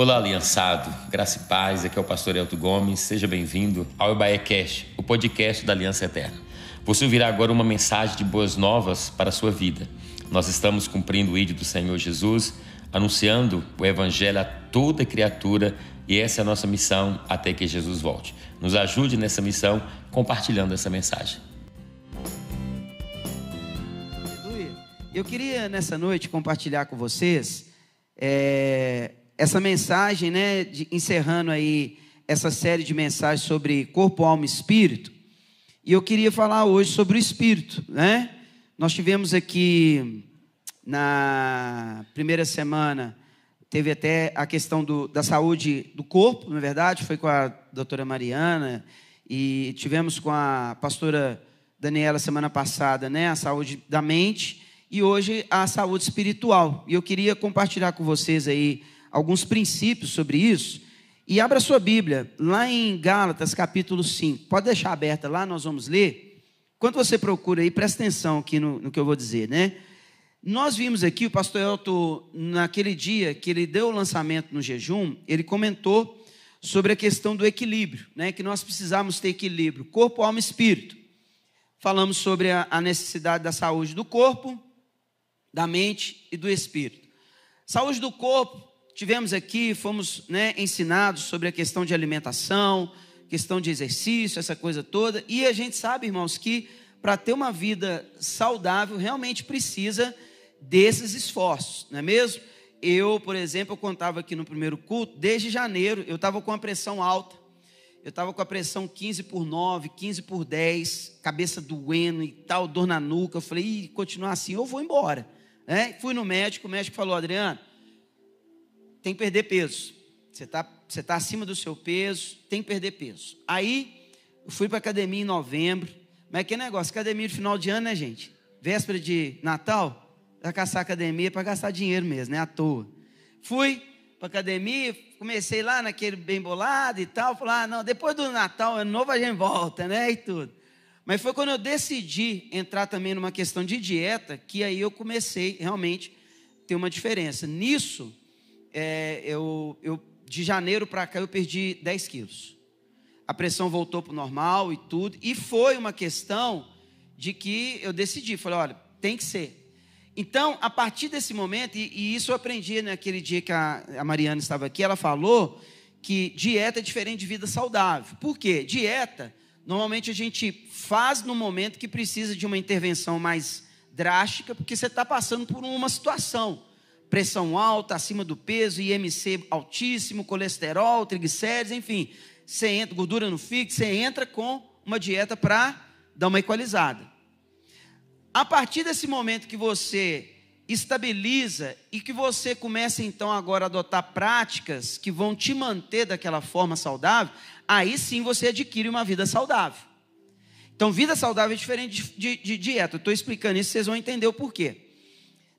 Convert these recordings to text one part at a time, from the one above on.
Olá, aliançado, graça e paz, aqui é o pastor Elton Gomes, seja bem-vindo ao Cash, o podcast da Aliança Eterna. Você ouvirá agora uma mensagem de boas novas para a sua vida. Nós estamos cumprindo o ídolo do Senhor Jesus, anunciando o Evangelho a toda criatura e essa é a nossa missão até que Jesus volte. Nos ajude nessa missão compartilhando essa mensagem. Eu queria nessa noite compartilhar com vocês é, essa mensagem, né, de, encerrando aí essa série de mensagens sobre corpo, alma e espírito. E eu queria falar hoje sobre o espírito, né? Nós tivemos aqui na primeira semana teve até a questão do, da saúde do corpo, na é verdade, foi com a doutora Mariana e tivemos com a pastora Daniela semana passada, né, a saúde da mente e hoje a saúde espiritual. E eu queria compartilhar com vocês aí alguns princípios sobre isso. E abra sua Bíblia, lá em Gálatas, capítulo 5. Pode deixar aberta lá, nós vamos ler. Quando você procura aí, presta atenção aqui no, no que eu vou dizer, né? Nós vimos aqui, o pastor Elton, naquele dia que ele deu o lançamento no jejum, ele comentou sobre a questão do equilíbrio, né? Que nós precisamos ter equilíbrio, corpo, alma e espírito. Falamos sobre a, a necessidade da saúde do corpo, da mente e do espírito. Saúde do corpo, tivemos aqui, fomos né, ensinados sobre a questão de alimentação, questão de exercício, essa coisa toda. E a gente sabe, irmãos, que para ter uma vida saudável, realmente precisa desses esforços, não é mesmo? Eu, por exemplo, eu contava aqui no primeiro culto, desde janeiro, eu estava com a pressão alta. Eu estava com a pressão 15 por 9, 15 por 10, cabeça doendo e tal, dor na nuca. Eu falei, continuar assim, eu vou embora. É, fui no médico, o médico falou, Adriano, tem que perder peso. Você está você tá acima do seu peso, tem que perder peso. Aí, eu fui para academia em novembro. Mas que negócio, academia de final de ano, né, gente? Véspera de Natal, vai caçar academia para gastar dinheiro mesmo, né? À toa. Fui para academia, comecei lá naquele bem bolado e tal. Falei, ah, não, depois do Natal, ano novo, a gente volta, né? E tudo. Mas foi quando eu decidi entrar também numa questão de dieta que aí eu comecei realmente ter uma diferença. Nisso, é, eu, eu, de janeiro para cá, eu perdi 10 quilos. A pressão voltou para o normal e tudo. E foi uma questão de que eu decidi, falei, olha, tem que ser. Então, a partir desse momento, e, e isso eu aprendi naquele dia que a, a Mariana estava aqui, ela falou que dieta é diferente de vida saudável. Por quê? Dieta, normalmente a gente faz no momento que precisa de uma intervenção mais drástica, porque você está passando por uma situação pressão alta, acima do peso, IMC altíssimo, colesterol, triglicérides, enfim, você entra, gordura no fígado, você entra com uma dieta para dar uma equalizada. A partir desse momento que você estabiliza e que você começa então agora a adotar práticas que vão te manter daquela forma saudável, aí sim você adquire uma vida saudável. Então, vida saudável é diferente de, de, de dieta. Estou explicando isso, vocês vão entender o porquê.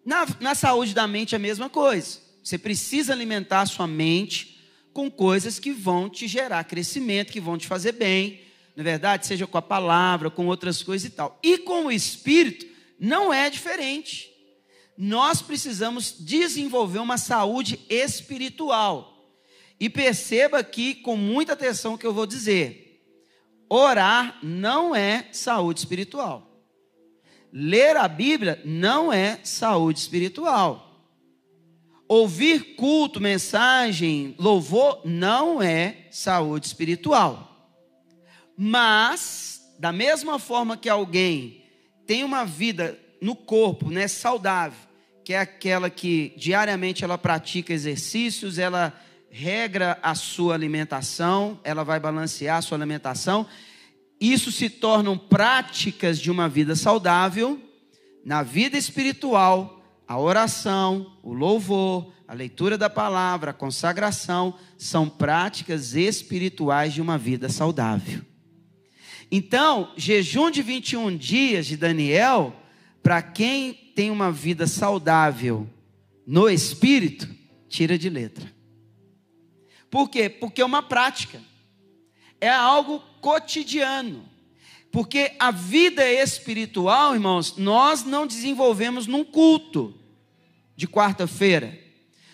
Na, na saúde da mente é a mesma coisa. Você precisa alimentar a sua mente com coisas que vão te gerar crescimento, que vão te fazer bem, na é verdade, seja com a palavra, com outras coisas e tal. E com o espírito não é diferente. Nós precisamos desenvolver uma saúde espiritual. E perceba aqui com muita atenção o que eu vou dizer. Orar não é saúde espiritual. Ler a Bíblia não é saúde espiritual. Ouvir culto, mensagem, louvor não é saúde espiritual. Mas, da mesma forma que alguém tem uma vida no corpo, né, saudável, que é aquela que diariamente ela pratica exercícios, ela regra a sua alimentação, ela vai balancear a sua alimentação, isso se tornam práticas de uma vida saudável, na vida espiritual, a oração, o louvor, a leitura da palavra, a consagração, são práticas espirituais de uma vida saudável. Então, jejum de 21 dias de Daniel, para quem tem uma vida saudável no espírito, tira de letra. Por quê? Porque é uma prática é algo cotidiano. Porque a vida espiritual, irmãos, nós não desenvolvemos num culto de quarta-feira,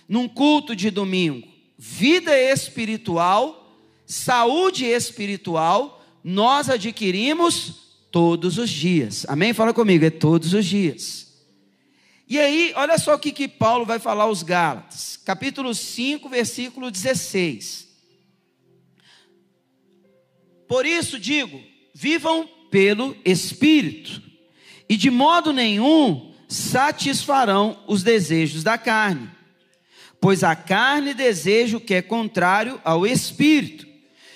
num culto de domingo. vida espiritual, saúde espiritual, nós adquirimos todos os dias. Amém? Fala comigo, é todos os dias. E aí, olha só o que, que Paulo vai falar aos Gálatas, capítulo 5, versículo 16. Por isso digo: vivam pelo Espírito, e de modo nenhum satisfarão os desejos da carne, pois a carne deseja o que é contrário ao Espírito,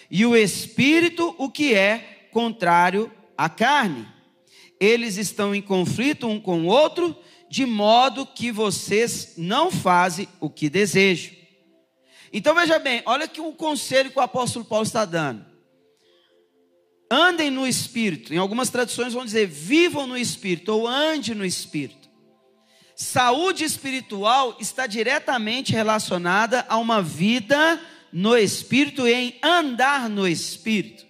e o Espírito o que é contrário à carne. Eles estão em conflito um com o outro de modo que vocês não fazem o que desejam. Então veja bem, olha que o conselho que o apóstolo Paulo está dando. Andem no espírito. Em algumas traduções vão dizer vivam no espírito ou ande no espírito. Saúde espiritual está diretamente relacionada a uma vida no espírito e em andar no espírito.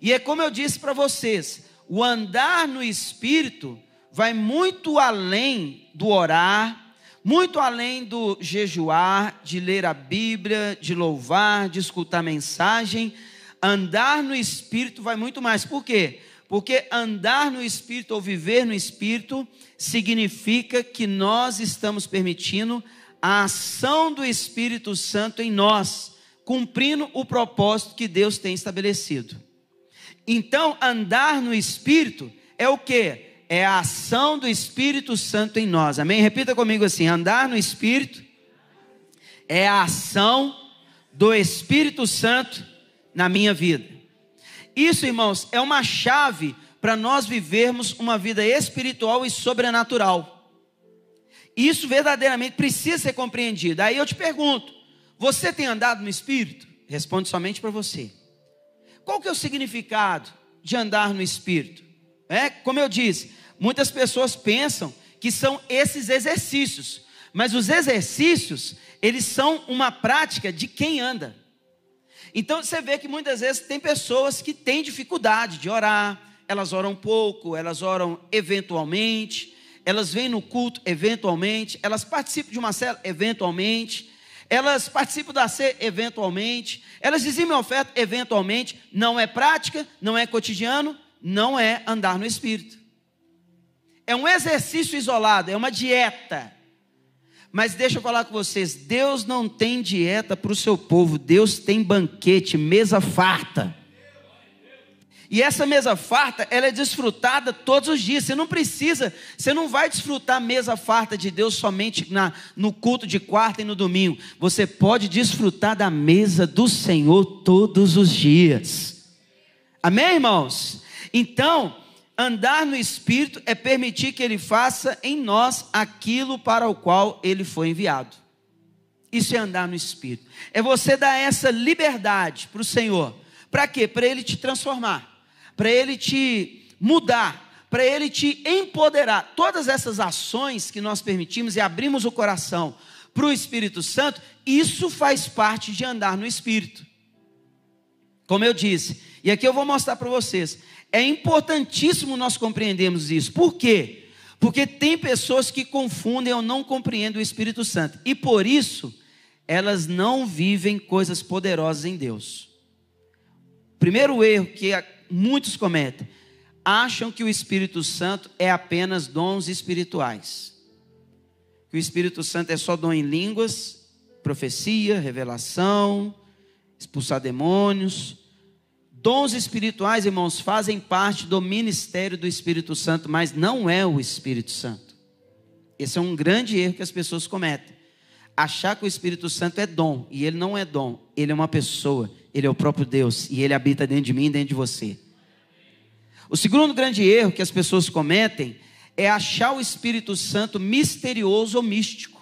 E é como eu disse para vocês, o andar no espírito vai muito além do orar, muito além do jejuar, de ler a Bíblia, de louvar, de escutar mensagem. Andar no Espírito vai muito mais. Por quê? Porque andar no Espírito ou viver no Espírito significa que nós estamos permitindo a ação do Espírito Santo em nós, cumprindo o propósito que Deus tem estabelecido. Então, andar no Espírito é o que? é a ação do Espírito Santo em nós. Amém? Repita comigo assim: andar no Espírito é a ação do Espírito Santo na minha vida. Isso, irmãos, é uma chave para nós vivermos uma vida espiritual e sobrenatural. Isso verdadeiramente precisa ser compreendido. Aí eu te pergunto: você tem andado no Espírito? Responde somente para você. Qual que é o significado de andar no Espírito? É, como eu disse, muitas pessoas pensam que são esses exercícios, mas os exercícios, eles são uma prática de quem anda. Então você vê que muitas vezes tem pessoas que têm dificuldade de orar, elas oram pouco, elas oram eventualmente, elas vêm no culto eventualmente, elas participam de uma célula eventualmente, elas participam da C eventualmente, elas dizem oferta eventualmente, não é prática, não é cotidiano, não é andar no espírito. É um exercício isolado, é uma dieta. Mas deixa eu falar com vocês: Deus não tem dieta para o seu povo, Deus tem banquete, mesa farta. E essa mesa farta, ela é desfrutada todos os dias. Você não precisa, você não vai desfrutar a mesa farta de Deus somente na, no culto de quarta e no domingo. Você pode desfrutar da mesa do Senhor todos os dias. Amém, irmãos? Então, andar no Espírito é permitir que Ele faça em nós aquilo para o qual Ele foi enviado. Isso é andar no Espírito. É você dar essa liberdade para o Senhor. Para quê? Para Ele te transformar, para Ele te mudar, para Ele te empoderar. Todas essas ações que nós permitimos e abrimos o coração para o Espírito Santo, isso faz parte de andar no Espírito. Como eu disse, e aqui eu vou mostrar para vocês. É importantíssimo nós compreendermos isso. Por quê? Porque tem pessoas que confundem ou não compreendem o Espírito Santo. E por isso, elas não vivem coisas poderosas em Deus. Primeiro erro que muitos cometem: acham que o Espírito Santo é apenas dons espirituais. Que o Espírito Santo é só dom em línguas, profecia, revelação, expulsar demônios. Dons espirituais, irmãos, fazem parte do ministério do Espírito Santo, mas não é o Espírito Santo. Esse é um grande erro que as pessoas cometem. Achar que o Espírito Santo é dom, e ele não é dom, ele é uma pessoa, ele é o próprio Deus, e ele habita dentro de mim e dentro de você. O segundo grande erro que as pessoas cometem é achar o Espírito Santo misterioso ou místico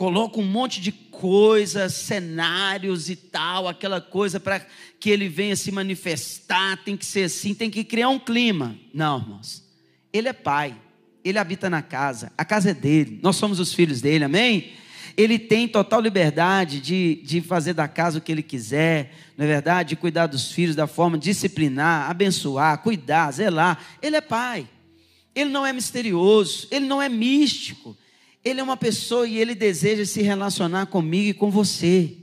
coloca um monte de coisas, cenários e tal, aquela coisa para que ele venha se manifestar, tem que ser assim, tem que criar um clima. Não, irmãos. Ele é pai, ele habita na casa, a casa é dele, nós somos os filhos dele, amém? Ele tem total liberdade de, de fazer da casa o que ele quiser, não é verdade? De cuidar dos filhos da forma, disciplinar, abençoar, cuidar, zelar. Ele é pai. Ele não é misterioso, ele não é místico Ele é uma pessoa e ele deseja se relacionar comigo e com você.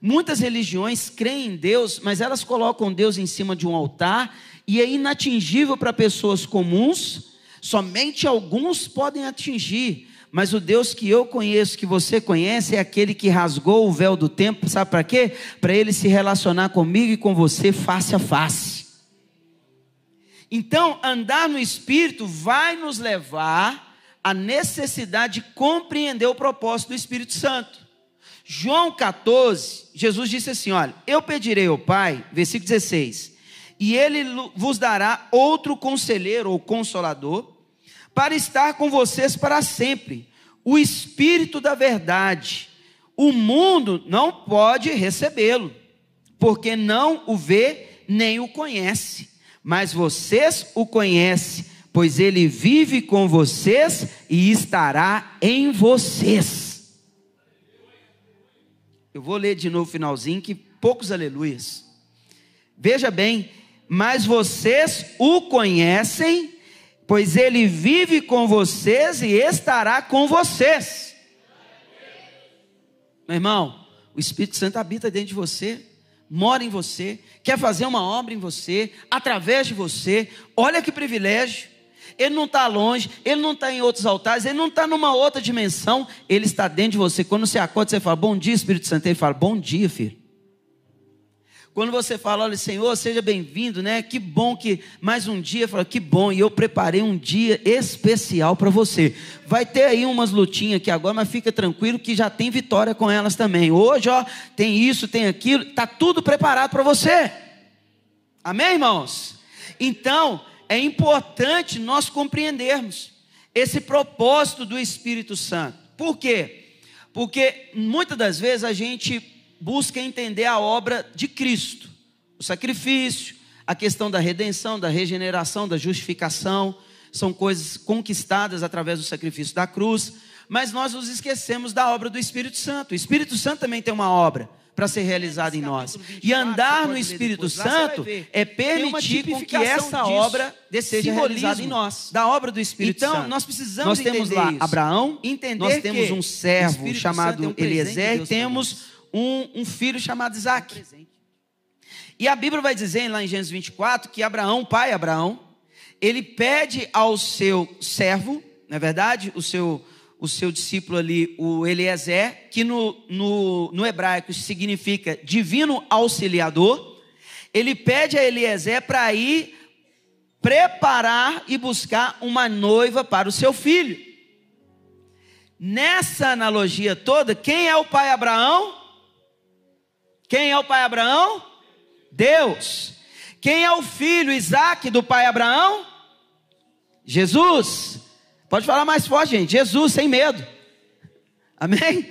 Muitas religiões creem em Deus, mas elas colocam Deus em cima de um altar e é inatingível para pessoas comuns, somente alguns podem atingir. Mas o Deus que eu conheço, que você conhece, é aquele que rasgou o véu do tempo, sabe para quê? Para ele se relacionar comigo e com você face a face. Então, andar no Espírito vai nos levar à necessidade de compreender o propósito do Espírito Santo. João 14, Jesus disse assim: Olha, eu pedirei ao Pai, versículo 16, e ele vos dará outro conselheiro ou consolador para estar com vocês para sempre. O Espírito da Verdade. O mundo não pode recebê-lo, porque não o vê nem o conhece. Mas vocês o conhecem, pois ele vive com vocês e estará em vocês. Eu vou ler de novo o finalzinho, que poucos aleluias. Veja bem, mas vocês o conhecem pois ele vive com vocês e estará com vocês. Meu irmão, o Espírito Santo habita dentro de você, mora em você, quer fazer uma obra em você, através de você. Olha que privilégio. Ele não está longe, ele não está em outros altares, ele não está numa outra dimensão, ele está dentro de você. Quando você acorda, você fala, bom dia, Espírito Santo. Ele fala, bom dia, filho. Quando você fala, olha, Senhor, seja bem-vindo, né? Que bom que mais um dia, fala, que bom, e eu preparei um dia especial para você. Vai ter aí umas lutinhas aqui agora, mas fica tranquilo que já tem vitória com elas também. Hoje, ó, tem isso, tem aquilo, tá tudo preparado para você. Amém, irmãos? Então, é importante nós compreendermos esse propósito do Espírito Santo. Por quê? Porque muitas das vezes a gente busca entender a obra de Cristo, o sacrifício, a questão da redenção, da regeneração, da justificação, são coisas conquistadas através do sacrifício da cruz, mas nós nos esquecemos da obra do Espírito Santo. O Espírito Santo também tem uma obra para ser realizada em nós. E andar no Espírito Santo é permitir com que essa obra seja realizada em nós. Da obra do Espírito então, Santo. Então, nós precisamos nós temos lá isso. Abraão, entender nós temos um servo chamado é um Eliezer e temos um, um filho chamado Isaac. E a Bíblia vai dizer lá em Gênesis 24 que Abraão, pai Abraão, ele pede ao seu servo, na é verdade, o seu, o seu discípulo ali, o Eliezer, que no, no, no hebraico significa divino auxiliador, ele pede a Eliezer para ir preparar e buscar uma noiva para o seu filho. Nessa analogia toda, quem é o pai Abraão? Quem é o pai Abraão? Deus. Quem é o filho Isaac do pai Abraão? Jesus. Pode falar mais forte, gente. Jesus, sem medo. Amém?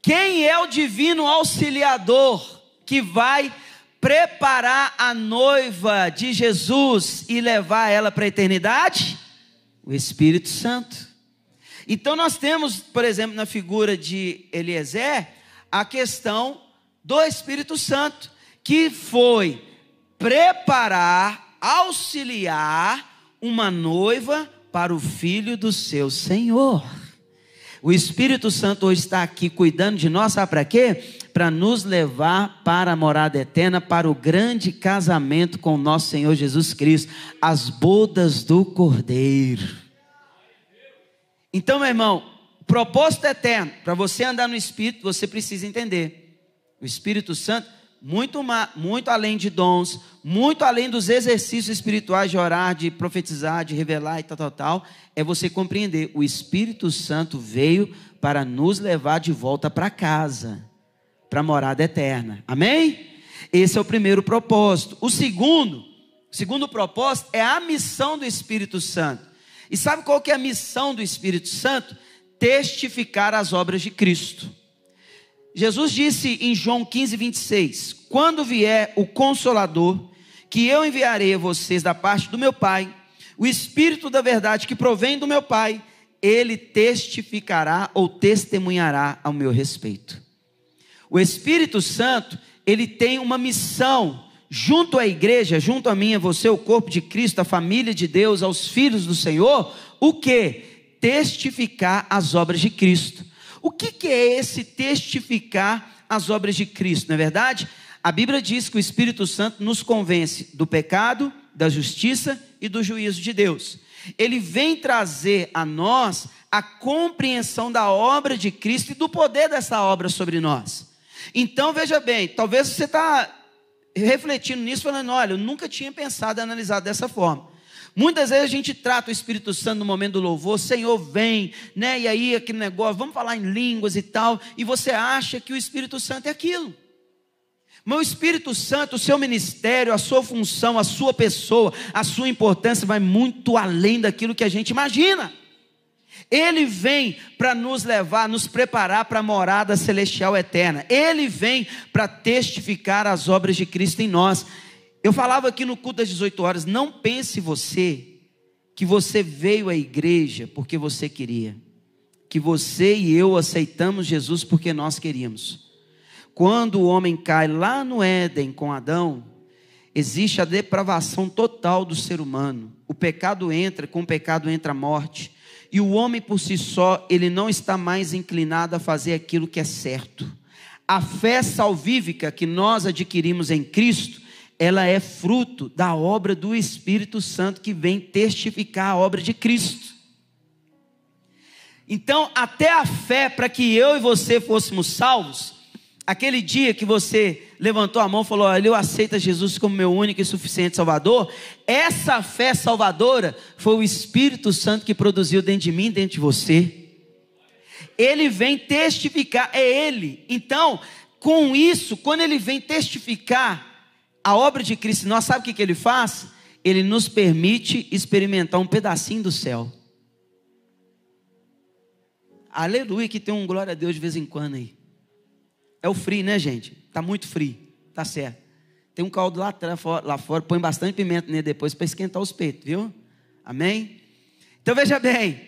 Quem é o divino auxiliador que vai preparar a noiva de Jesus e levar ela para a eternidade? O Espírito Santo. Então nós temos, por exemplo, na figura de Eliezer, a questão do Espírito Santo, que foi preparar, auxiliar uma noiva para o filho do seu Senhor. O Espírito Santo hoje está aqui cuidando de nós, sabe para quê? Para nos levar para a morada eterna, para o grande casamento com o nosso Senhor Jesus Cristo, as bodas do Cordeiro. Então, meu irmão, propósito eterno, para você andar no Espírito, você precisa entender o Espírito Santo, muito, muito além de dons, muito além dos exercícios espirituais de orar, de profetizar, de revelar e tal, tal, tal, é você compreender: o Espírito Santo veio para nos levar de volta para casa, para a morada eterna. Amém? Esse é o primeiro propósito. O segundo, segundo propósito é a missão do Espírito Santo. E sabe qual que é a missão do Espírito Santo? Testificar as obras de Cristo. Jesus disse em João 15, 26: Quando vier o Consolador, que eu enviarei a vocês da parte do meu Pai, o Espírito da verdade que provém do meu Pai, ele testificará ou testemunhará ao meu respeito. O Espírito Santo, ele tem uma missão junto à igreja, junto a mim, a você, o corpo de Cristo, a família de Deus, aos filhos do Senhor, o que? Testificar as obras de Cristo. O que, que é esse testificar as obras de Cristo? Não é verdade? A Bíblia diz que o Espírito Santo nos convence do pecado, da justiça e do juízo de Deus. Ele vem trazer a nós a compreensão da obra de Cristo e do poder dessa obra sobre nós. Então, veja bem, talvez você está refletindo nisso, falando: olha, eu nunca tinha pensado e analisado dessa forma. Muitas vezes a gente trata o Espírito Santo no momento do louvor, Senhor, vem, né? E aí aquele negócio, vamos falar em línguas e tal, e você acha que o Espírito Santo é aquilo. Mas o Espírito Santo, o seu ministério, a sua função, a sua pessoa, a sua importância vai muito além daquilo que a gente imagina. Ele vem para nos levar, nos preparar para a morada celestial eterna. Ele vem para testificar as obras de Cristo em nós. Eu falava aqui no culto das 18 horas, não pense você que você veio à igreja porque você queria. Que você e eu aceitamos Jesus porque nós queríamos. Quando o homem cai lá no Éden com Adão, existe a depravação total do ser humano. O pecado entra, com o pecado entra a morte. E o homem por si só, ele não está mais inclinado a fazer aquilo que é certo. A fé salvífica que nós adquirimos em Cristo, ela é fruto da obra do Espírito Santo que vem testificar a obra de Cristo. Então, até a fé para que eu e você fôssemos salvos, aquele dia que você levantou a mão e falou: Olha, eu aceito Jesus como meu único e suficiente Salvador. Essa fé salvadora foi o Espírito Santo que produziu dentro de mim, dentro de você. Ele vem testificar, é Ele. Então, com isso, quando Ele vem testificar a obra de Cristo, nós sabe o que, que Ele faz? Ele nos permite experimentar um pedacinho do céu. Aleluia, que tem um glória a Deus de vez em quando aí. É o frio, né, gente? Tá muito frio. Tá certo. Tem um caldo lá, lá fora, põe bastante pimenta nele depois para esquentar os peitos, viu? Amém? Então veja bem,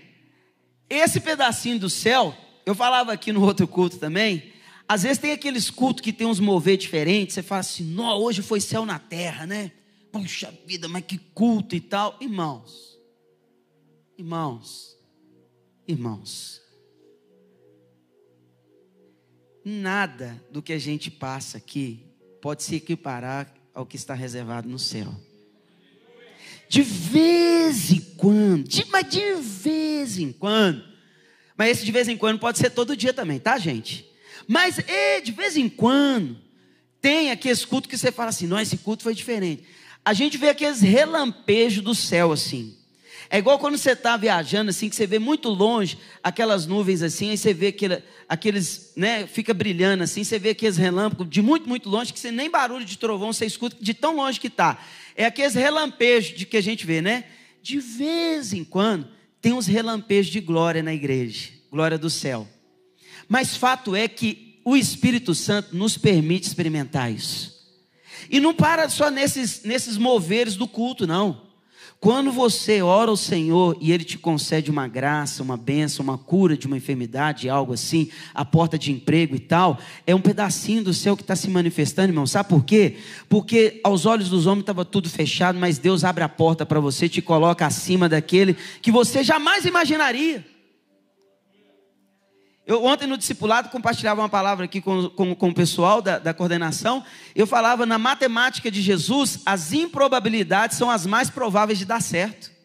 esse pedacinho do céu, eu falava aqui no outro culto também, às vezes tem aqueles cultos que tem uns mover diferentes, você fala assim, não, hoje foi céu na terra, né? Puxa vida, mas que culto e tal. Irmãos, irmãos, irmãos, nada do que a gente passa aqui pode se equiparar ao que está reservado no céu. De vez em quando, de, mas de vez em quando. Mas esse de vez em quando pode ser todo dia também, tá, gente? Mas e, de vez em quando tem aqueles cultos que você fala assim: não, esse culto foi diferente. A gente vê aqueles relampejos do céu assim. É igual quando você está viajando, assim, que você vê muito longe aquelas nuvens assim, aí você vê aquele, aqueles, né, fica brilhando assim, você vê aqueles relâmpagos de muito, muito longe, que você nem barulho de trovão você escuta de tão longe que está. É aqueles relampejos de que a gente vê, né? De vez em quando tem uns relampejos de glória na igreja, glória do céu. Mas fato é que o Espírito Santo nos permite experimentar isso. E não para só nesses, nesses moveres do culto, não. Quando você ora ao Senhor e Ele te concede uma graça, uma benção, uma cura de uma enfermidade, algo assim, a porta de emprego e tal, é um pedacinho do céu que está se manifestando, irmão. Sabe por quê? Porque aos olhos dos homens estava tudo fechado, mas Deus abre a porta para você, te coloca acima daquele que você jamais imaginaria. Eu ontem no discipulado compartilhava uma palavra aqui com, com, com o pessoal da, da, coordenação. Eu falava na matemática de Jesus, as improbabilidades são as mais prováveis de dar certo.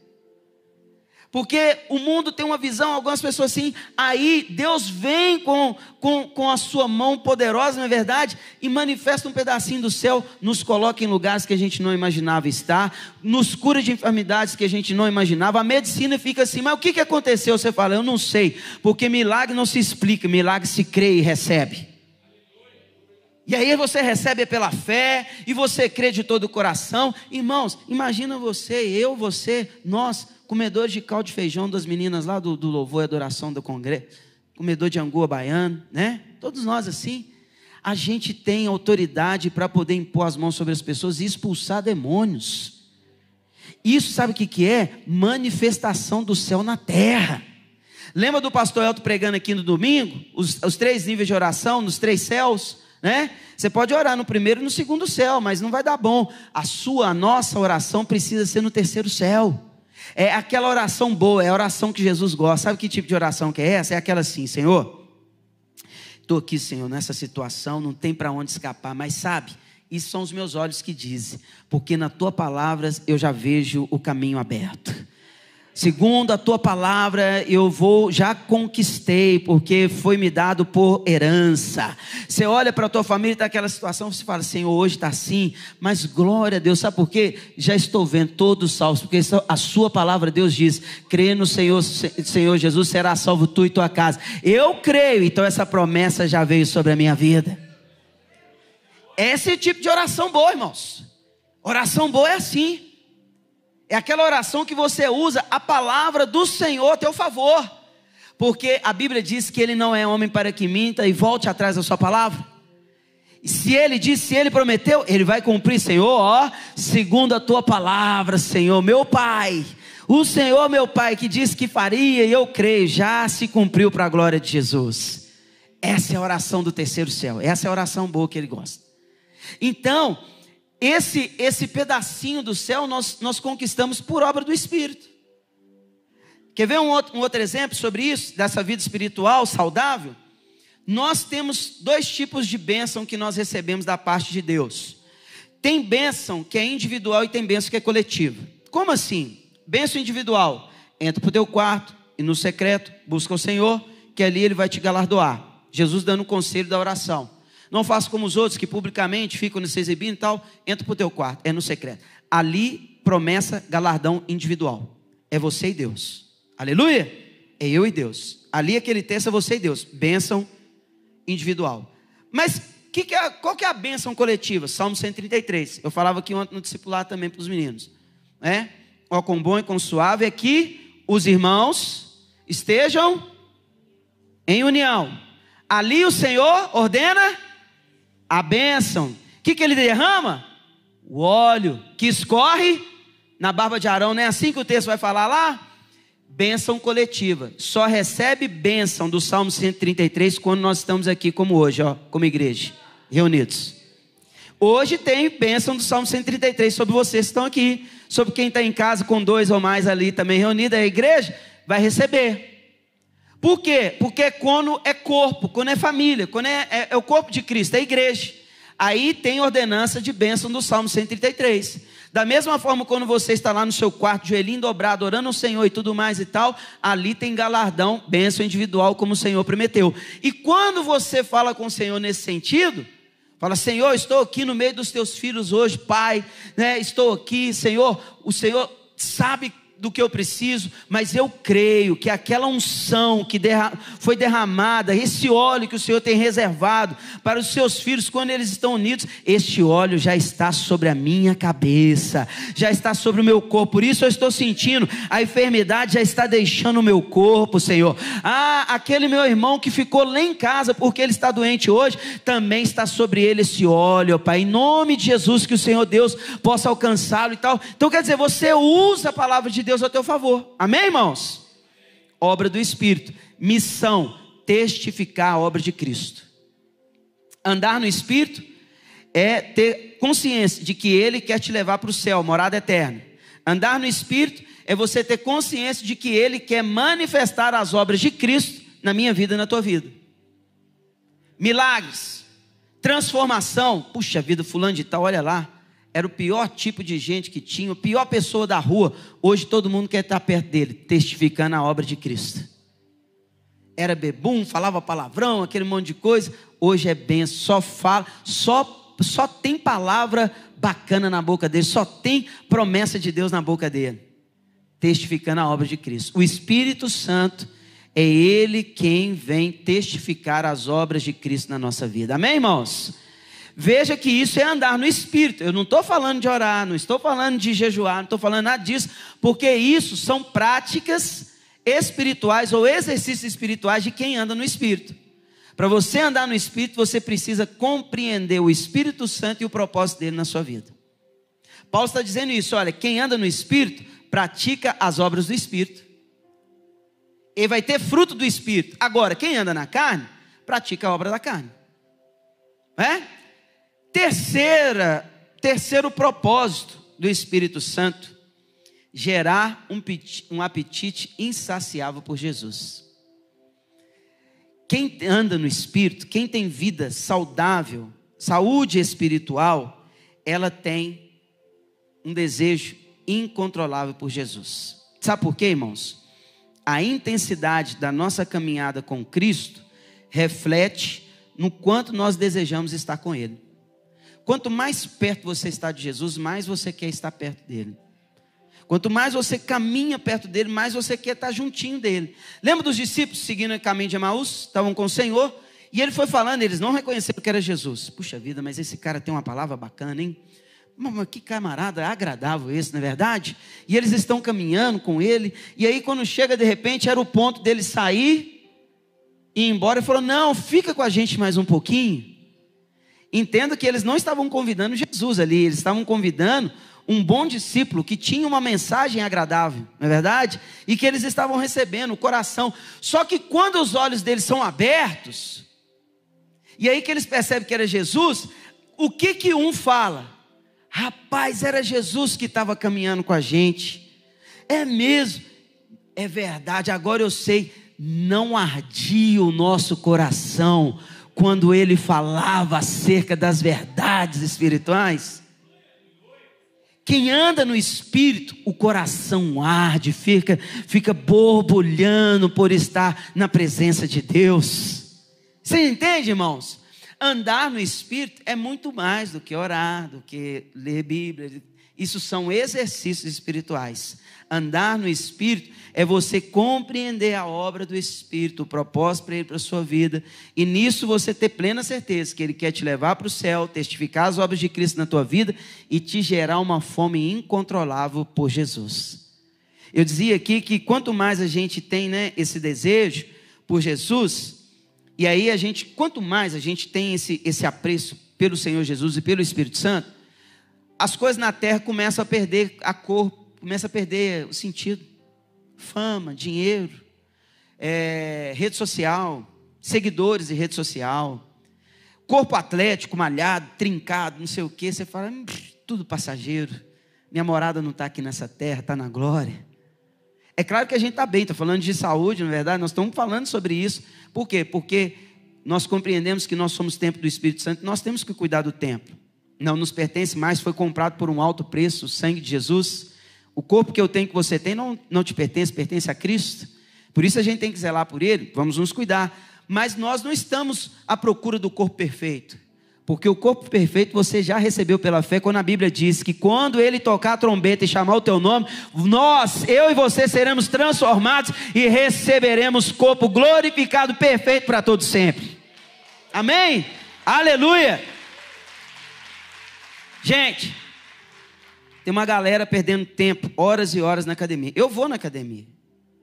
Porque o mundo tem uma visão, algumas pessoas assim, aí Deus vem com, com, com a sua mão poderosa, não é verdade? E manifesta um pedacinho do céu, nos coloca em lugares que a gente não imaginava estar, nos cura de enfermidades que a gente não imaginava. A medicina fica assim, mas o que, que aconteceu? Você fala, eu não sei, porque milagre não se explica, milagre se crê e recebe. E aí você recebe pela fé e você crê de todo o coração. Irmãos, imagina você, eu, você, nós comedor de caldo de feijão das meninas lá do, do louvor e adoração do congresso, comedor de angoa baiano, né? Todos nós assim. A gente tem autoridade para poder impor as mãos sobre as pessoas e expulsar demônios. Isso sabe o que, que é? Manifestação do céu na terra. Lembra do pastor Elton pregando aqui no domingo? Os, os três níveis de oração, nos três céus, né? Você pode orar no primeiro e no segundo céu, mas não vai dar bom. A sua, a nossa oração precisa ser no terceiro céu. É aquela oração boa, é a oração que Jesus gosta. Sabe que tipo de oração que é essa? É aquela assim, Senhor, estou aqui, Senhor, nessa situação, não tem para onde escapar, mas sabe, isso são os meus olhos que dizem, porque na tua palavra eu já vejo o caminho aberto. Segundo a tua palavra, eu vou, já conquistei, porque foi me dado por herança. Você olha para a tua família está aquela situação, você fala, Senhor, hoje está assim, mas glória a Deus, sabe por quê? Já estou vendo todos os salvos, porque a sua palavra, Deus diz: crê no Senhor, Senhor Jesus, será salvo tu e tua casa. Eu creio, então essa promessa já veio sobre a minha vida. Esse é tipo de oração boa, irmãos. Oração boa é assim. É aquela oração que você usa a palavra do Senhor a teu favor. Porque a Bíblia diz que ele não é homem para que minta e volte atrás da sua palavra. E se ele disse, se ele prometeu, ele vai cumprir, Senhor, ó, segundo a tua palavra, Senhor, meu Pai. O Senhor, meu Pai, que disse que faria, e eu creio, já se cumpriu para a glória de Jesus. Essa é a oração do terceiro céu. Essa é a oração boa que ele gosta. Então, esse, esse pedacinho do céu nós, nós conquistamos por obra do Espírito. Quer ver um outro, um outro exemplo sobre isso, dessa vida espiritual saudável? Nós temos dois tipos de bênção que nós recebemos da parte de Deus. Tem bênção que é individual e tem bênção que é coletiva. Como assim? Bênção individual. Entra para o teu quarto e no secreto busca o Senhor, que ali Ele vai te galardoar. Jesus dando o conselho da oração. Não faça como os outros que publicamente ficam se exibindo e tal. Entra para o teu quarto, é no secreto. Ali, promessa, galardão individual. É você e Deus. Aleluia? É eu e Deus. Ali aquele texto é você e Deus. Bênção individual. Mas que que é, qual que é a bênção coletiva? Salmo 133. Eu falava aqui ontem no discipular também para os meninos. É? Ó, com bom e com suave é que os irmãos estejam em união. Ali o Senhor ordena a bênção. O que, que ele derrama? O óleo que escorre na barba de Arão. Não é assim que o texto vai falar lá? Bênção coletiva. Só recebe bênção do Salmo 133 quando nós estamos aqui, como hoje, ó, como igreja, reunidos. Hoje tem bênção do Salmo 133 sobre vocês que estão aqui, sobre quem está em casa com dois ou mais ali também reunido, a igreja vai receber. Por quê? Porque quando é corpo, quando é família, quando é, é, é o corpo de Cristo, é a igreja. Aí tem ordenança de bênção do Salmo 133. Da mesma forma, quando você está lá no seu quarto, joelhinho dobrado, orando ao Senhor e tudo mais e tal, ali tem galardão, bênção individual, como o Senhor prometeu. E quando você fala com o Senhor nesse sentido, fala: Senhor, estou aqui no meio dos teus filhos hoje, Pai, né? estou aqui, Senhor, o Senhor sabe do que eu preciso, mas eu creio que aquela unção que derra foi derramada, esse óleo que o Senhor tem reservado para os seus filhos quando eles estão unidos, este óleo já está sobre a minha cabeça, já está sobre o meu corpo. Por isso eu estou sentindo a enfermidade já está deixando o meu corpo, Senhor. Ah, aquele meu irmão que ficou lá em casa porque ele está doente hoje, também está sobre ele esse óleo, Pai. Em nome de Jesus que o Senhor Deus possa alcançá-lo e tal. Então quer dizer, você usa a palavra de Deus Deus a teu favor. Amém, irmãos? Obra do Espírito. Missão: testificar a obra de Cristo. Andar no Espírito é ter consciência de que Ele quer te levar para o céu, morada eterna. Andar no Espírito é você ter consciência de que Ele quer manifestar as obras de Cristo na minha vida e na tua vida. Milagres, transformação. Puxa vida, fulano de tal, olha lá era o pior tipo de gente que tinha, a pior pessoa da rua. Hoje todo mundo quer estar perto dele, testificando a obra de Cristo. Era bebum, falava palavrão, aquele monte de coisa. Hoje é benção, só fala, só, só tem palavra bacana na boca dele, só tem promessa de Deus na boca dele. Testificando a obra de Cristo. O Espírito Santo é ele quem vem testificar as obras de Cristo na nossa vida. Amém, irmãos? Veja que isso é andar no espírito. Eu não estou falando de orar, não estou falando de jejuar, não estou falando nada disso, porque isso são práticas espirituais ou exercícios espirituais de quem anda no espírito. Para você andar no espírito, você precisa compreender o Espírito Santo e o propósito dele na sua vida. Paulo está dizendo isso: olha, quem anda no espírito pratica as obras do espírito. Ele vai ter fruto do espírito. Agora, quem anda na carne, pratica a obra da carne. É? Terceira, terceiro propósito do Espírito Santo gerar um, um apetite insaciável por Jesus. Quem anda no espírito, quem tem vida saudável, saúde espiritual, ela tem um desejo incontrolável por Jesus. Sabe por quê, irmãos? A intensidade da nossa caminhada com Cristo reflete no quanto nós desejamos estar com Ele. Quanto mais perto você está de Jesus, mais você quer estar perto dele. Quanto mais você caminha perto dele, mais você quer estar juntinho dele. Lembra dos discípulos seguindo o caminho de Emaús? Estavam com o Senhor. E ele foi falando, eles não reconheceram que era Jesus. Puxa vida, mas esse cara tem uma palavra bacana, hein? Que camarada agradável esse, não é verdade? E eles estão caminhando com ele. E aí, quando chega de repente, era o ponto dele sair e ir embora. Ele falou: Não, fica com a gente mais um pouquinho. Entenda que eles não estavam convidando Jesus ali, eles estavam convidando um bom discípulo que tinha uma mensagem agradável, não é verdade? E que eles estavam recebendo o coração. Só que quando os olhos deles são abertos, e aí que eles percebem que era Jesus, o que que um fala? Rapaz, era Jesus que estava caminhando com a gente. É mesmo, é verdade. Agora eu sei, não ardia o nosso coração quando ele falava acerca das verdades espirituais. Quem anda no espírito, o coração arde, fica, fica borbulhando por estar na presença de Deus. Você entende, irmãos? Andar no espírito é muito mais do que orar, do que ler Bíblia. Isso são exercícios espirituais. Andar no espírito é você compreender a obra do Espírito, o propósito para ele para a sua vida, e nisso você ter plena certeza que ele quer te levar para o céu, testificar as obras de Cristo na tua vida e te gerar uma fome incontrolável por Jesus. Eu dizia aqui que quanto mais a gente tem né, esse desejo por Jesus, e aí a gente, quanto mais a gente tem esse, esse apreço pelo Senhor Jesus e pelo Espírito Santo, as coisas na terra começam a perder a cor, começam a perder o sentido fama, dinheiro, é, rede social, seguidores em rede social, corpo atlético, malhado, trincado, não sei o que. Você fala, hum, tudo passageiro. Minha morada não está aqui nessa terra, está na glória. É claro que a gente está bem, está falando de saúde, na é verdade, nós estamos falando sobre isso. Por quê? Porque nós compreendemos que nós somos templo do Espírito Santo, nós temos que cuidar do templo. Não nos pertence mais, foi comprado por um alto preço, o sangue de Jesus. O corpo que eu tenho, que você tem, não, não te pertence, pertence a Cristo. Por isso a gente tem que zelar por ele, vamos nos cuidar. Mas nós não estamos à procura do corpo perfeito. Porque o corpo perfeito você já recebeu pela fé, quando a Bíblia diz que quando ele tocar a trombeta e chamar o teu nome, nós, eu e você, seremos transformados e receberemos corpo glorificado, perfeito para todos sempre. Amém? Aleluia! Gente, tem uma galera perdendo tempo, horas e horas na academia. Eu vou na academia.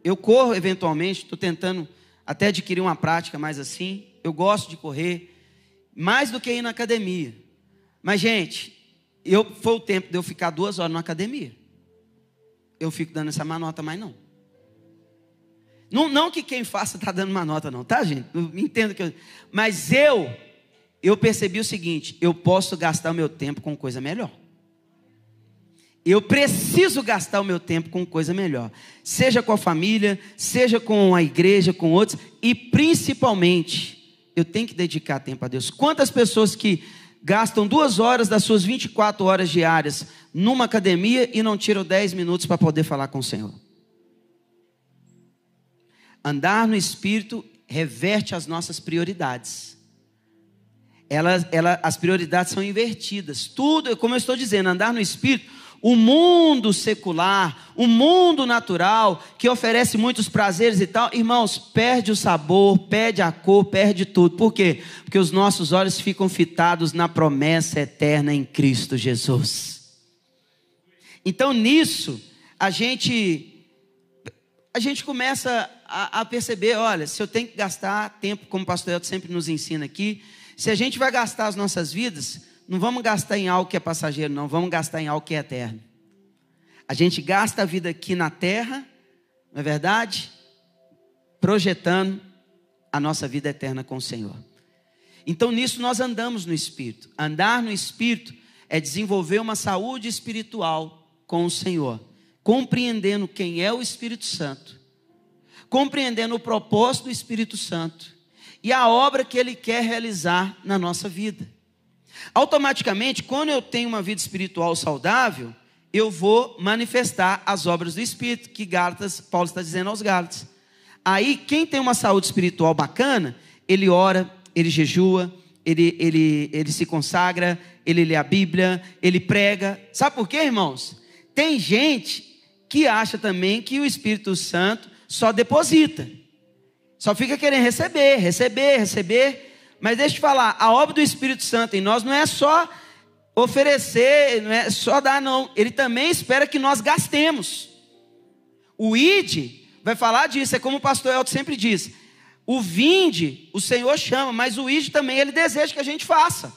Eu corro eventualmente, estou tentando até adquirir uma prática mais assim. Eu gosto de correr, mais do que ir na academia. Mas, gente, eu, foi o tempo de eu ficar duas horas na academia. Eu fico dando essa manota mais não. Não, não que quem faça está dando uma nota, não, tá, gente? Entendo que eu. Mas eu, eu percebi o seguinte: eu posso gastar o meu tempo com coisa melhor. Eu preciso gastar o meu tempo com coisa melhor, seja com a família, seja com a igreja, com outros, e principalmente, eu tenho que dedicar tempo a Deus. Quantas pessoas que gastam duas horas das suas 24 horas diárias numa academia e não tiram 10 minutos para poder falar com o Senhor? Andar no Espírito reverte as nossas prioridades. Ela, ela, as prioridades são invertidas. Tudo, como eu estou dizendo, andar no Espírito o mundo secular, o mundo natural, que oferece muitos prazeres e tal, irmãos, perde o sabor, perde a cor, perde tudo. Por quê? Porque os nossos olhos ficam fitados na promessa eterna em Cristo Jesus. Então, nisso, a gente a gente começa a, a, perceber, olha, se eu tenho que gastar tempo, como o pastor Elton sempre nos ensina aqui, se a gente vai gastar as nossas vidas, não vamos gastar em algo que é passageiro, não, vamos gastar em algo que é eterno. A gente gasta a vida aqui na terra, não é verdade? Projetando a nossa vida eterna com o Senhor. Então nisso nós andamos no Espírito. Andar no Espírito é desenvolver uma saúde espiritual com o Senhor. compreendendo quem é o Espírito Santo, compreendendo o propósito do Espírito Santo e a obra que ele quer realizar na nossa vida. Automaticamente, quando eu tenho uma vida espiritual saudável, eu vou manifestar as obras do Espírito, que Gálatas, Paulo está dizendo aos Gálatas. Aí, quem tem uma saúde espiritual bacana, ele ora, ele jejua, ele, ele, ele se consagra, ele lê a Bíblia, ele prega. Sabe por quê, irmãos? Tem gente que acha também que o Espírito Santo só deposita, só fica querendo receber, receber, receber. Mas deixa eu te falar, a obra do Espírito Santo em nós não é só oferecer, não é só dar, não. Ele também espera que nós gastemos. O ID vai falar disso, é como o pastor Elton sempre diz. O vinde, o Senhor chama, mas o ID também ele deseja que a gente faça.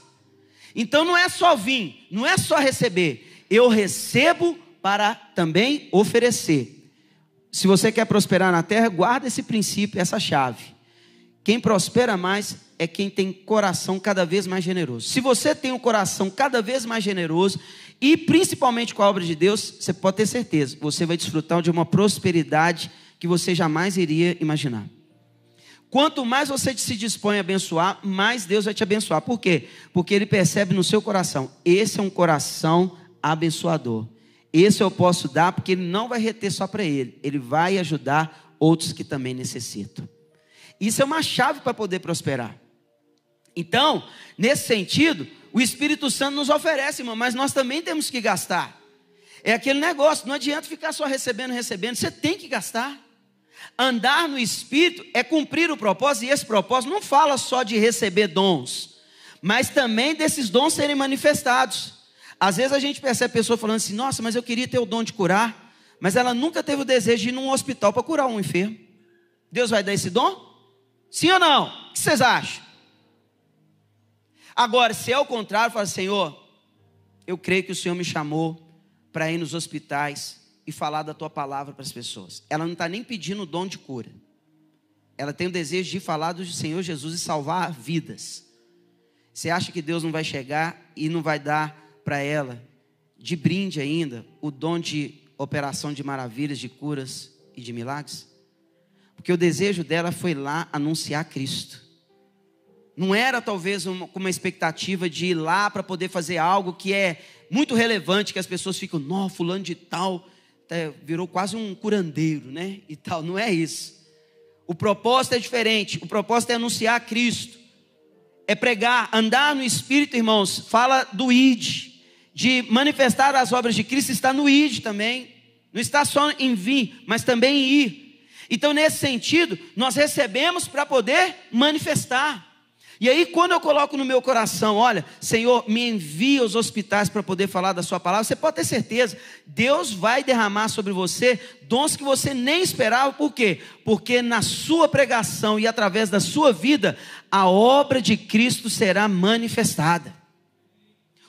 Então não é só vir, não é só receber. Eu recebo para também oferecer. Se você quer prosperar na terra, guarda esse princípio, essa chave. Quem prospera mais é quem tem coração cada vez mais generoso. Se você tem um coração cada vez mais generoso, e principalmente com a obra de Deus, você pode ter certeza, você vai desfrutar de uma prosperidade que você jamais iria imaginar. Quanto mais você se dispõe a abençoar, mais Deus vai te abençoar. Por quê? Porque Ele percebe no seu coração: esse é um coração abençoador. Esse eu posso dar porque Ele não vai reter só para Ele, Ele vai ajudar outros que também necessitam. Isso é uma chave para poder prosperar. Então, nesse sentido, o Espírito Santo nos oferece, irmão, mas nós também temos que gastar. É aquele negócio, não adianta ficar só recebendo, recebendo, você tem que gastar. Andar no Espírito é cumprir o propósito, e esse propósito não fala só de receber dons, mas também desses dons serem manifestados. Às vezes a gente percebe a pessoa falando assim: nossa, mas eu queria ter o dom de curar, mas ela nunca teve o desejo de ir num hospital para curar um enfermo. Deus vai dar esse dom? Sim ou não? O que vocês acham? Agora, se é o contrário, fala, Senhor, eu creio que o Senhor me chamou para ir nos hospitais e falar da tua palavra para as pessoas. Ela não está nem pedindo o dom de cura. Ela tem o desejo de falar do Senhor Jesus e salvar vidas. Você acha que Deus não vai chegar e não vai dar para ela, de brinde ainda, o dom de operação de maravilhas, de curas e de milagres? Porque o desejo dela foi lá anunciar Cristo. Não era talvez uma, uma expectativa de ir lá para poder fazer algo que é muito relevante, que as pessoas ficam, nó, fulano de tal, virou quase um curandeiro, né? E tal. Não é isso. O propósito é diferente. O propósito é anunciar Cristo. É pregar, andar no Espírito, irmãos. Fala do ID. De manifestar as obras de Cristo está no ID também. Não está só em vir, mas também em ir. Então, nesse sentido, nós recebemos para poder manifestar. E aí, quando eu coloco no meu coração, olha, Senhor, me envia aos hospitais para poder falar da Sua palavra, você pode ter certeza, Deus vai derramar sobre você dons que você nem esperava, por quê? Porque na Sua pregação e através da Sua vida, a obra de Cristo será manifestada,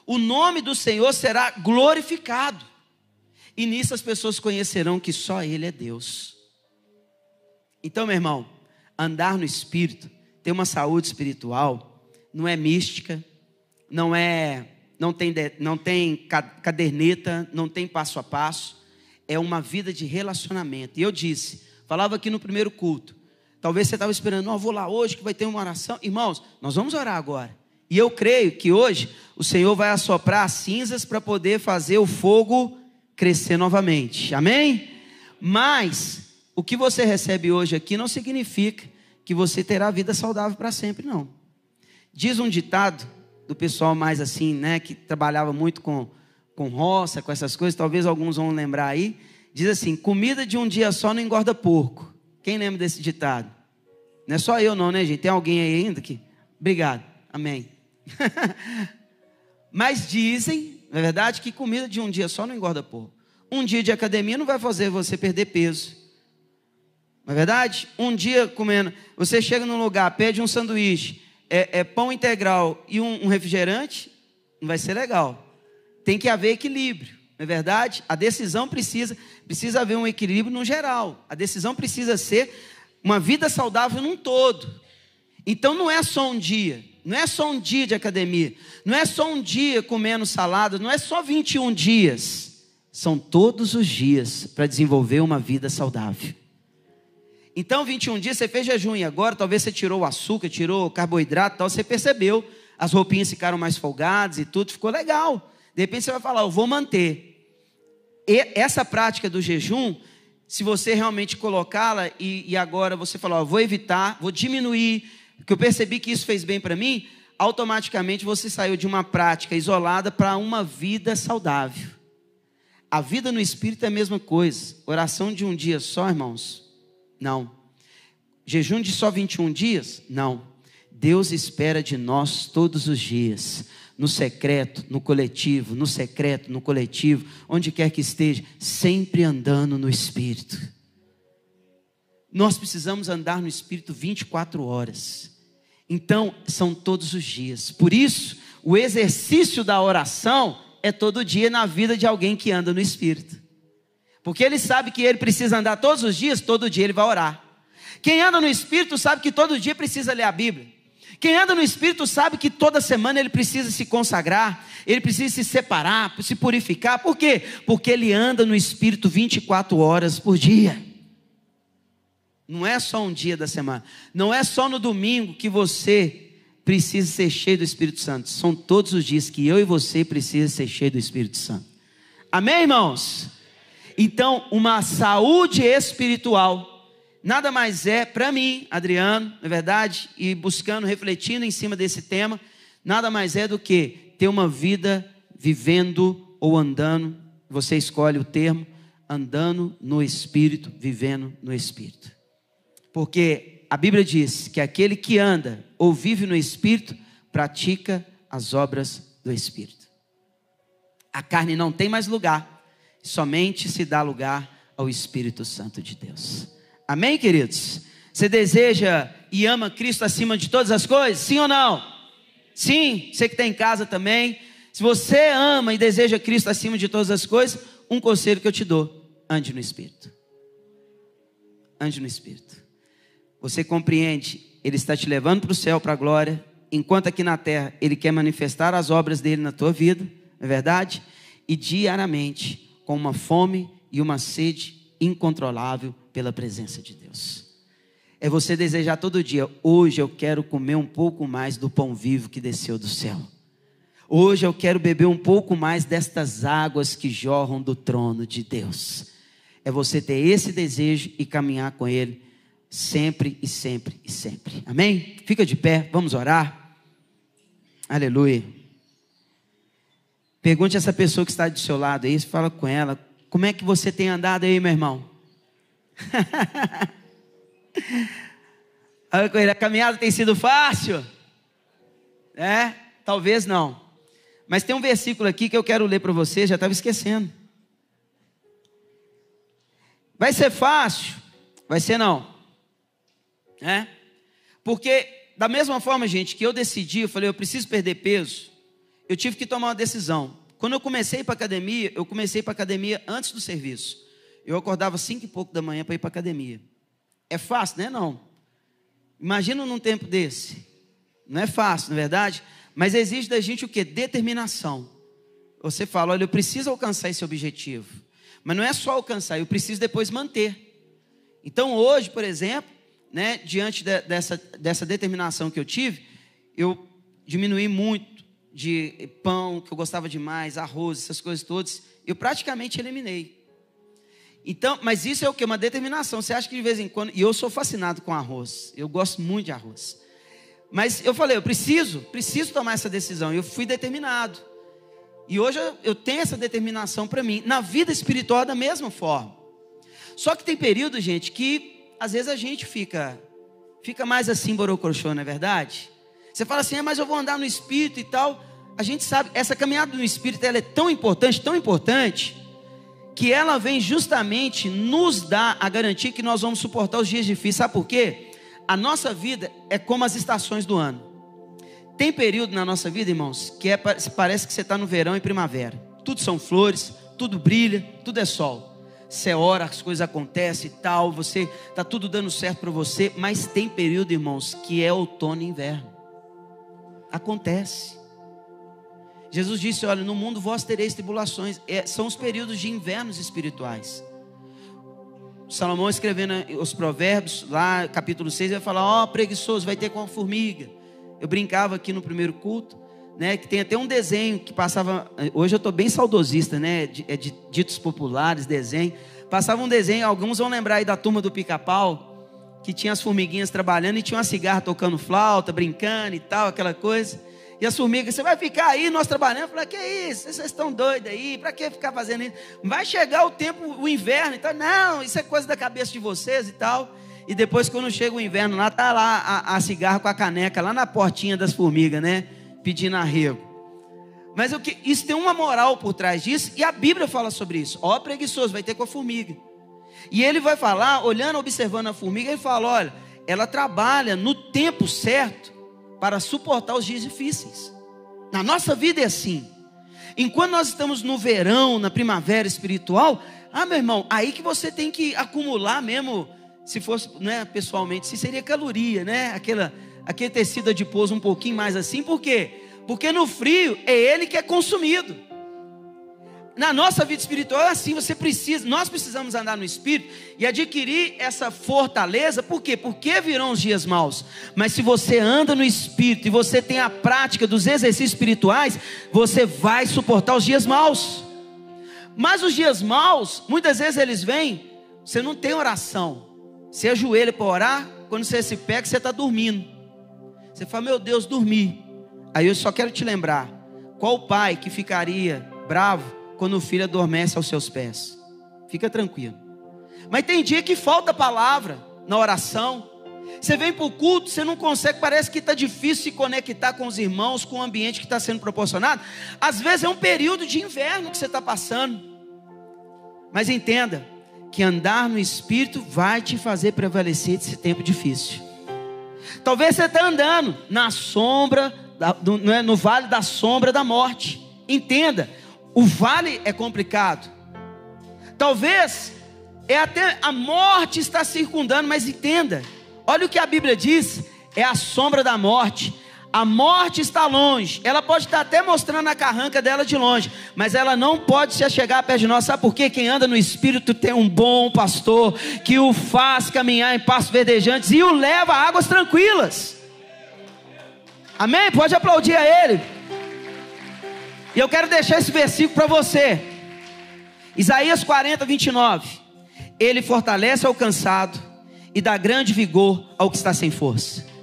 o nome do Senhor será glorificado, e nisso as pessoas conhecerão que só Ele é Deus. Então, meu irmão, andar no Espírito, ter uma saúde espiritual não é mística, não é não tem não tem caderneta, não tem passo a passo, é uma vida de relacionamento. E eu disse, falava aqui no primeiro culto. Talvez você estava esperando, não, vou lá hoje que vai ter uma oração. Irmãos, nós vamos orar agora. E eu creio que hoje o Senhor vai assoprar as cinzas para poder fazer o fogo crescer novamente. Amém? Mas o que você recebe hoje aqui não significa que você terá vida saudável para sempre, não. Diz um ditado do pessoal mais assim, né, que trabalhava muito com, com roça, com essas coisas, talvez alguns vão lembrar aí. Diz assim: comida de um dia só não engorda porco. Quem lembra desse ditado? Não é só eu, não, né, gente? Tem alguém aí ainda que. Obrigado. Amém. Mas dizem, na é verdade, que comida de um dia só não engorda porco. Um dia de academia não vai fazer você perder peso. Não é verdade? Um dia comendo, você chega num lugar, pede um sanduíche, é, é pão integral e um, um, refrigerante, não vai ser legal. Tem que haver equilíbrio, não é verdade? A decisão precisa, precisa haver um equilíbrio no geral. A decisão precisa ser uma vida saudável num todo. Então não é só um dia, não é só um dia de academia, não é só um dia comendo salada, não é só 21 dias. são todos os dias para desenvolver uma vida saudável. Então, 21 dias você fez jejum e agora talvez você tirou o açúcar, tirou o carboidrato, tal, você percebeu, as roupinhas ficaram mais folgadas e tudo, ficou legal. De repente você vai falar, eu vou manter. E essa prática do jejum, se você realmente colocá-la e, e, agora você falar, eu vou evitar, vou diminuir, porque eu percebi que isso fez bem para mim, automaticamente você saiu de uma prática isolada para uma vida saudável. A vida no espírito é a mesma coisa. Oração de um dia só, irmãos, não. Jejum de só 21 dias? Não. Deus espera de nós todos os dias, no secreto, no coletivo, no secreto, no coletivo, onde quer que esteja, sempre andando no Espírito. Nós precisamos andar no Espírito 24 horas. Então, são todos os dias. Por isso, o exercício da oração é todo dia na vida de alguém que anda no Espírito. Porque ele sabe que ele precisa andar todos os dias, todo dia ele vai orar. Quem anda no Espírito sabe que todo dia precisa ler a Bíblia. Quem anda no Espírito sabe que toda semana ele precisa se consagrar, ele precisa se separar, se purificar. Por quê? Porque ele anda no Espírito 24 horas por dia. Não é só um dia da semana. Não é só no domingo que você precisa ser cheio do Espírito Santo. São todos os dias que eu e você precisamos ser cheio do Espírito Santo. Amém, irmãos? Então, uma saúde espiritual nada mais é para mim, Adriano, na é verdade, e buscando, refletindo em cima desse tema, nada mais é do que ter uma vida vivendo ou andando, você escolhe o termo, andando no espírito, vivendo no espírito. Porque a Bíblia diz que aquele que anda ou vive no espírito pratica as obras do espírito. A carne não tem mais lugar somente se dá lugar ao Espírito Santo de Deus. Amém, queridos? Você deseja e ama Cristo acima de todas as coisas? Sim ou não? Sim, você que está em casa também. Se você ama e deseja Cristo acima de todas as coisas, um conselho que eu te dou: ande no Espírito. Ande no Espírito. Você compreende, Ele está te levando para o céu, para a glória, enquanto aqui na terra Ele quer manifestar as obras dele na tua vida, não é verdade? E diariamente com uma fome e uma sede incontrolável pela presença de Deus. É você desejar todo dia, hoje eu quero comer um pouco mais do pão vivo que desceu do céu. Hoje eu quero beber um pouco mais destas águas que jorram do trono de Deus. É você ter esse desejo e caminhar com Ele sempre e sempre e sempre. Amém? Fica de pé, vamos orar. Aleluia. Pergunte a essa pessoa que está do seu lado aí, fala com ela, como é que você tem andado aí, meu irmão? a caminhada tem sido fácil? É? Talvez não. Mas tem um versículo aqui que eu quero ler para você, já estava esquecendo. Vai ser fácil? Vai ser não. É? Porque, da mesma forma, gente, que eu decidi, eu falei, eu preciso perder peso eu tive que tomar uma decisão. Quando eu comecei para academia, eu comecei para academia antes do serviço. Eu acordava cinco e pouco da manhã para ir para academia. É fácil, né? Não. Imagina num tempo desse. Não é fácil, não é verdade? Mas exige da gente o que? Determinação. Você fala, olha, eu preciso alcançar esse objetivo. Mas não é só alcançar, eu preciso depois manter. Então hoje, por exemplo, né, diante de, dessa, dessa determinação que eu tive, eu diminuí muito de pão, que eu gostava demais, arroz, essas coisas todas, eu praticamente eliminei. Então, mas isso é o que? Uma determinação. Você acha que de vez em quando. E eu sou fascinado com arroz. Eu gosto muito de arroz. Mas eu falei, eu preciso, preciso tomar essa decisão. Eu fui determinado. E hoje eu, eu tenho essa determinação para mim. Na vida espiritual, da mesma forma. Só que tem período, gente, que às vezes a gente fica, fica mais assim, borocochô, não é verdade? Você fala assim, é, mas eu vou andar no Espírito e tal. A gente sabe, essa caminhada no Espírito ela é tão importante, tão importante, que ela vem justamente nos dar a garantia que nós vamos suportar os dias difíceis. Sabe por quê? A nossa vida é como as estações do ano. Tem período na nossa vida, irmãos, que é, parece que você está no verão e primavera. Tudo são flores, tudo brilha, tudo é sol. Você ora, as coisas acontecem e tal, você está tudo dando certo para você, mas tem período, irmãos, que é outono e inverno acontece. Jesus disse: Olha, no mundo vós tereis tribulações. É, são os períodos de invernos espirituais. Salomão escrevendo os provérbios, lá capítulo 6, vai falar: Ó, oh, preguiçoso, vai ter com a formiga. Eu brincava aqui no primeiro culto, né? Que tem até um desenho que passava. Hoje eu estou bem saudosista, né? De, é de ditos populares, desenho. Passava um desenho, alguns vão lembrar aí da turma do pica-pau, que tinha as formiguinhas trabalhando e tinha uma cigarra tocando flauta, brincando e tal, aquela coisa. E as formigas, você vai ficar aí, nós trabalhando. Falei, que isso? Vocês estão doidos aí? Para que ficar fazendo isso? Vai chegar o tempo, o inverno. Então, não, isso é coisa da cabeça de vocês e tal. E depois, quando chega o inverno, lá tá lá a, a cigarra com a caneca, lá na portinha das formigas, né? Pedindo arrego. Mas o que, isso tem uma moral por trás disso, e a Bíblia fala sobre isso. Ó, preguiçoso, vai ter com a formiga. E ele vai falar, olhando, observando a formiga, ele fala: olha, ela trabalha no tempo certo para suportar os dias difíceis. Na nossa vida é assim. Enquanto nós estamos no verão, na primavera espiritual, ah, meu irmão, aí que você tem que acumular mesmo, se fosse, né, pessoalmente, se seria caloria, né? Aquela, aquele tecido adiposo um pouquinho mais assim, por quê? Porque no frio é ele que é consumido na nossa vida espiritual é assim, você precisa, nós precisamos andar no espírito e adquirir essa fortaleza, por quê? Porque virão os dias maus. Mas se você anda no espírito e você tem a prática dos exercícios espirituais, você vai suportar os dias maus. Mas os dias maus, muitas vezes eles vêm, você não tem oração. Você ajoelha para orar, quando você se pega, você está dormindo. Você fala, meu Deus, dormi. Aí eu só quero te lembrar: qual pai que ficaria bravo quando o filho adormece aos seus pés. Fica tranquilo. Mas tem dia que falta palavra na oração. Você vem para o culto, você não consegue, parece que está difícil se conectar com os irmãos, com o ambiente que está sendo proporcionado. Às vezes é um período de inverno que você está passando. Mas entenda que andar no Espírito vai te fazer prevalecer desse tempo difícil. Talvez você está andando na sombra, é, no vale da sombra da morte. Entenda, o vale é complicado. Talvez é até a morte está circundando, mas entenda. Olha o que a Bíblia diz: é a sombra da morte. A morte está longe. Ela pode estar até mostrando a carranca dela de longe, mas ela não pode se chegar perto de nós. Sabe por quê? Quem anda no espírito tem um bom pastor que o faz caminhar em passos verdejantes e o leva a águas tranquilas. Amém? Pode aplaudir a ele. E eu quero deixar esse versículo para você. Isaías 40, 29. Ele fortalece ao cansado e dá grande vigor ao que está sem força.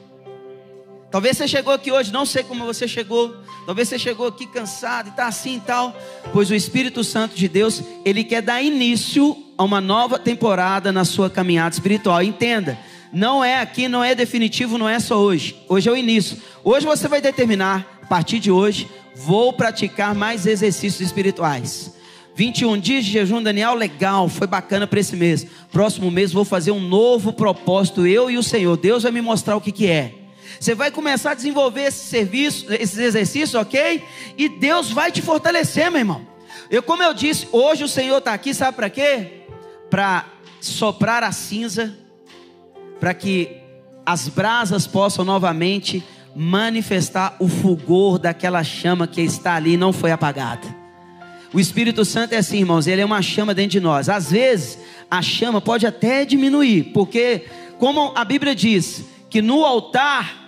Talvez você chegou aqui hoje, não sei como você chegou. Talvez você chegou aqui cansado e está assim e tal. Pois o Espírito Santo de Deus, ele quer dar início a uma nova temporada na sua caminhada espiritual. Entenda, não é aqui, não é definitivo, não é só hoje. Hoje é o início. Hoje você vai determinar, a partir de hoje, Vou praticar mais exercícios espirituais. 21 dias de jejum, Daniel, legal, foi bacana para esse mês. Próximo mês vou fazer um novo propósito, eu e o Senhor. Deus vai me mostrar o que, que é. Você vai começar a desenvolver esse serviço, esses exercícios, ok? E Deus vai te fortalecer, meu irmão. Eu, como eu disse, hoje o Senhor está aqui, sabe para quê? Para soprar a cinza, para que as brasas possam novamente manifestar o fulgor daquela chama que está ali e não foi apagada. O Espírito Santo é assim, irmãos, ele é uma chama dentro de nós. Às vezes, a chama pode até diminuir, porque, como a Bíblia diz, que no altar,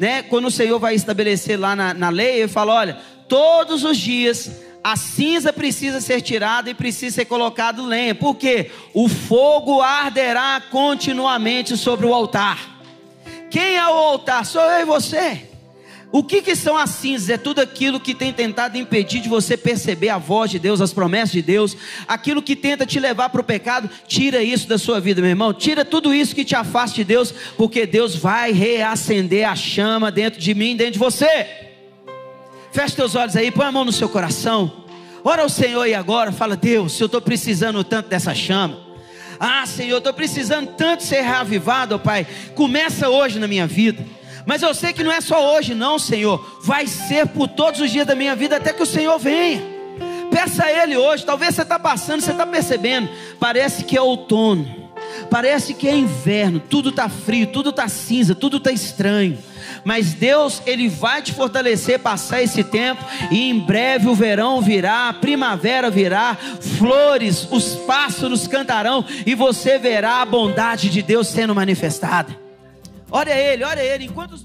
né, quando o Senhor vai estabelecer lá na, na lei, ele fala: olha, todos os dias a cinza precisa ser tirada e precisa ser colocado lenha, porque o fogo arderá continuamente sobre o altar. Quem é o altar? Sou eu e você. O que, que são as cinzas? É tudo aquilo que tem tentado impedir de você perceber a voz de Deus, as promessas de Deus, aquilo que tenta te levar para o pecado. Tira isso da sua vida, meu irmão. Tira tudo isso que te afasta de Deus, porque Deus vai reacender a chama dentro de mim, dentro de você. Feche teus olhos aí, põe a mão no seu coração. Ora ao Senhor e agora, fala: Deus, eu estou precisando tanto dessa chama. Ah, Senhor, estou precisando tanto ser reavivado, Pai. Começa hoje na minha vida. Mas eu sei que não é só hoje, não, Senhor. Vai ser por todos os dias da minha vida até que o Senhor venha. Peça a Ele hoje. Talvez você está passando, você está percebendo. Parece que é outono. Parece que é inverno, tudo está frio, tudo está cinza, tudo está estranho. Mas Deus, Ele vai te fortalecer, passar esse tempo, e em breve o verão virá, a primavera virá, flores, os pássaros cantarão, e você verá a bondade de Deus sendo manifestada. Olha Ele, olha Ele, enquanto os